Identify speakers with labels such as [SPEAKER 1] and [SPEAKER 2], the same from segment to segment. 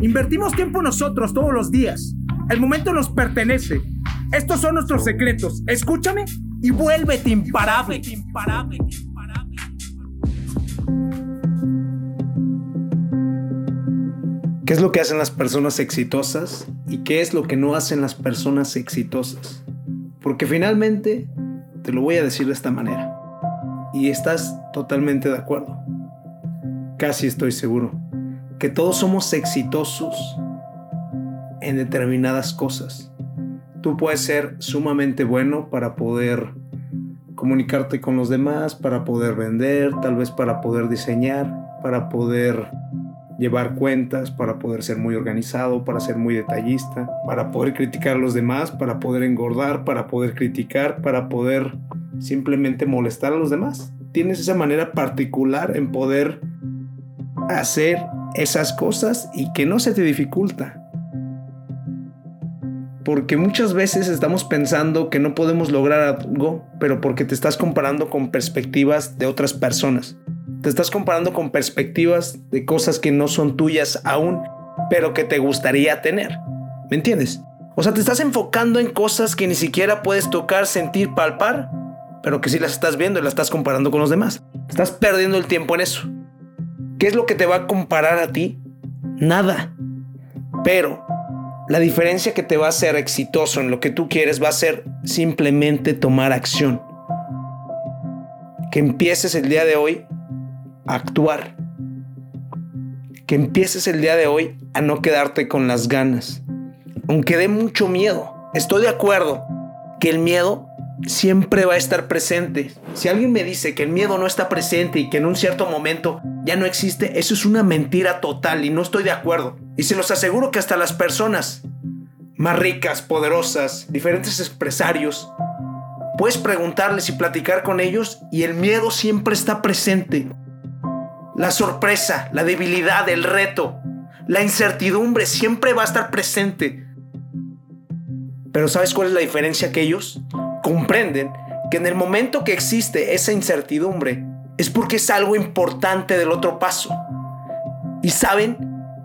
[SPEAKER 1] Invertimos tiempo nosotros todos los días. El momento nos pertenece. Estos son nuestros secretos. Escúchame y vuélvete imparable. imparable.
[SPEAKER 2] ¿Qué es lo que hacen las personas exitosas y qué es lo que no hacen las personas exitosas? Porque finalmente, te lo voy a decir de esta manera, y estás totalmente de acuerdo, casi estoy seguro, que todos somos exitosos en determinadas cosas. Tú puedes ser sumamente bueno para poder comunicarte con los demás, para poder vender, tal vez para poder diseñar, para poder llevar cuentas, para poder ser muy organizado, para ser muy detallista, para poder criticar a los demás, para poder engordar, para poder criticar, para poder simplemente molestar a los demás. Tienes esa manera particular en poder hacer esas cosas y que no se te dificulta. Porque muchas veces estamos pensando que no podemos lograr algo, pero porque te estás comparando con perspectivas de otras personas. Te estás comparando con perspectivas de cosas que no son tuyas aún, pero que te gustaría tener. ¿Me entiendes? O sea, te estás enfocando en cosas que ni siquiera puedes tocar, sentir, palpar, pero que sí las estás viendo y las estás comparando con los demás. Estás perdiendo el tiempo en eso. ¿Qué es lo que te va a comparar a ti? Nada. Pero la diferencia que te va a hacer exitoso en lo que tú quieres va a ser simplemente tomar acción. Que empieces el día de hoy actuar. Que empieces el día de hoy a no quedarte con las ganas. Aunque dé mucho miedo. Estoy de acuerdo que el miedo siempre va a estar presente. Si alguien me dice que el miedo no está presente y que en un cierto momento ya no existe, eso es una mentira total y no estoy de acuerdo. Y se los aseguro que hasta las personas más ricas, poderosas, diferentes empresarios, puedes preguntarles y platicar con ellos y el miedo siempre está presente la sorpresa, la debilidad, el reto, la incertidumbre siempre va a estar presente. Pero ¿sabes cuál es la diferencia que ellos comprenden? Que en el momento que existe esa incertidumbre es porque es algo importante del otro paso. Y saben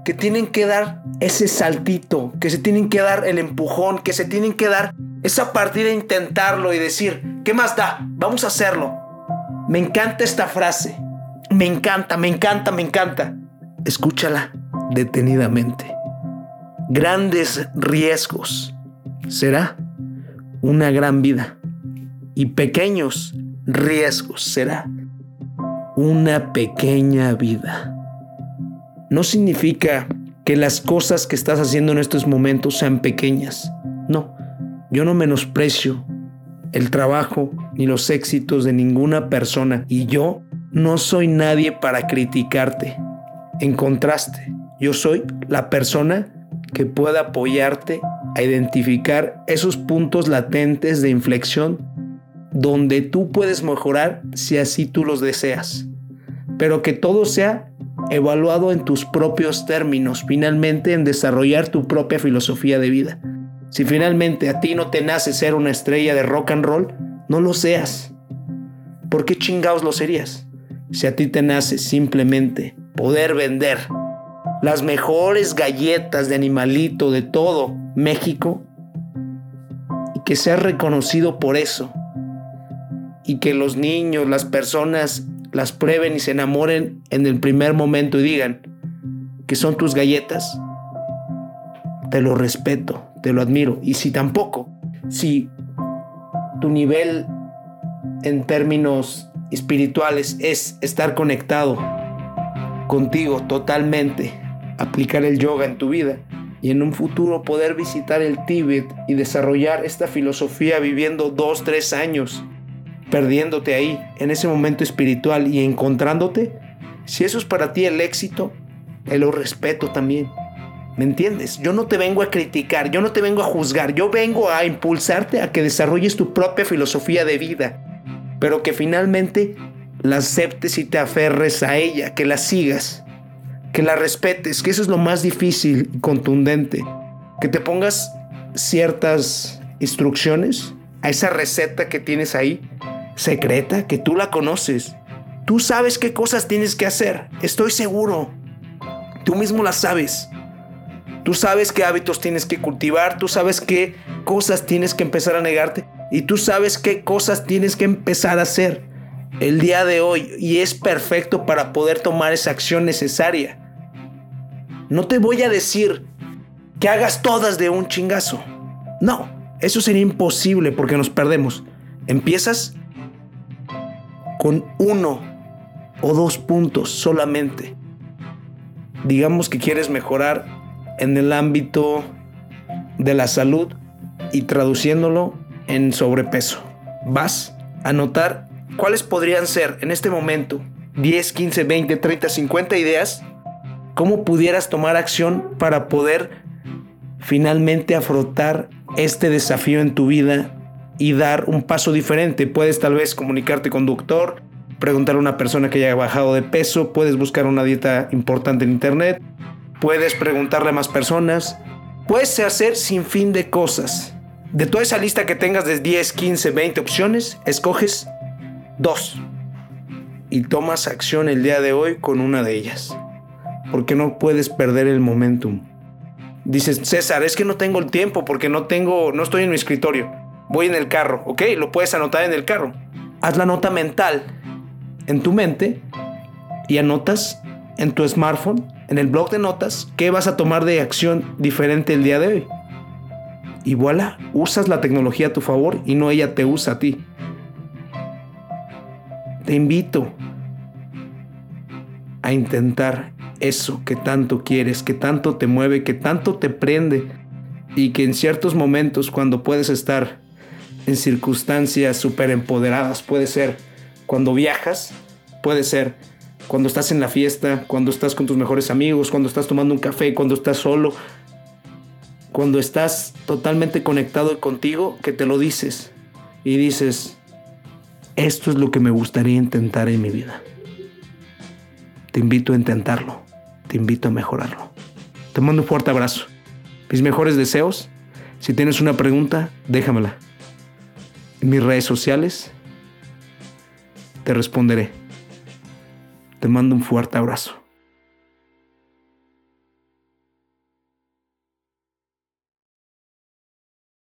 [SPEAKER 2] que tienen que dar ese saltito, que se tienen que dar el empujón, que se tienen que dar esa partida a intentarlo y decir, ¿qué más da? Vamos a hacerlo. Me encanta esta frase. Me encanta, me encanta, me encanta. Escúchala detenidamente. Grandes riesgos. Será una gran vida. Y pequeños riesgos. Será una pequeña vida. No significa que las cosas que estás haciendo en estos momentos sean pequeñas. No, yo no menosprecio el trabajo ni los éxitos de ninguna persona y yo no soy nadie para criticarte. En contraste, yo soy la persona que puede apoyarte a identificar esos puntos latentes de inflexión donde tú puedes mejorar si así tú los deseas. Pero que todo sea evaluado en tus propios términos, finalmente en desarrollar tu propia filosofía de vida. Si finalmente a ti no te nace ser una estrella de rock and roll, no lo seas. ¿Por qué chingados lo serías? si a ti te nace simplemente poder vender las mejores galletas de animalito de todo México y que seas reconocido por eso y que los niños, las personas las prueben y se enamoren en el primer momento y digan que son tus galletas, te lo respeto, te lo admiro. Y si tampoco, si tu nivel en términos espirituales es estar conectado contigo totalmente, aplicar el yoga en tu vida y en un futuro poder visitar el Tíbet y desarrollar esta filosofía viviendo dos, tres años, perdiéndote ahí, en ese momento espiritual y encontrándote, si eso es para ti el éxito, te lo respeto también. ¿Me entiendes? Yo no te vengo a criticar, yo no te vengo a juzgar, yo vengo a impulsarte a que desarrolles tu propia filosofía de vida, pero que finalmente la aceptes y te aferres a ella, que la sigas, que la respetes, que eso es lo más difícil y contundente, que te pongas ciertas instrucciones a esa receta que tienes ahí, secreta, que tú la conoces. Tú sabes qué cosas tienes que hacer, estoy seguro. Tú mismo las sabes. Tú sabes qué hábitos tienes que cultivar, tú sabes qué cosas tienes que empezar a negarte y tú sabes qué cosas tienes que empezar a hacer el día de hoy y es perfecto para poder tomar esa acción necesaria. No te voy a decir que hagas todas de un chingazo. No, eso sería imposible porque nos perdemos. Empiezas con uno o dos puntos solamente. Digamos que quieres mejorar en el ámbito de la salud y traduciéndolo en sobrepeso. Vas a notar cuáles podrían ser en este momento 10, 15, 20, 30, 50 ideas, cómo pudieras tomar acción para poder finalmente afrontar este desafío en tu vida y dar un paso diferente. Puedes tal vez comunicarte con doctor, preguntar a una persona que haya bajado de peso, puedes buscar una dieta importante en internet, puedes preguntarle a más personas, puedes hacer sin fin de cosas. De toda esa lista que tengas de 10, 15, 20 opciones, escoges dos y tomas acción el día de hoy con una de ellas. Porque no puedes perder el momentum. Dices, César, es que no tengo el tiempo porque no tengo, no estoy en mi escritorio. Voy en el carro, ¿ok? Lo puedes anotar en el carro. Haz la nota mental en tu mente y anotas en tu smartphone en el blog de notas qué vas a tomar de acción diferente el día de hoy. Y voilà, usas la tecnología a tu favor y no ella te usa a ti. Te invito a intentar eso que tanto quieres, que tanto te mueve, que tanto te prende y que en ciertos momentos cuando puedes estar en circunstancias súper empoderadas, puede ser cuando viajas, puede ser cuando estás en la fiesta, cuando estás con tus mejores amigos, cuando estás tomando un café, cuando estás solo, cuando estás totalmente conectado contigo, que te lo dices y dices, esto es lo que me gustaría intentar en mi vida. Te invito a intentarlo, te invito a mejorarlo. Te mando un fuerte abrazo. Mis mejores deseos. Si tienes una pregunta, déjamela. En mis redes sociales te responderé. Te mando un fuerte abrazo.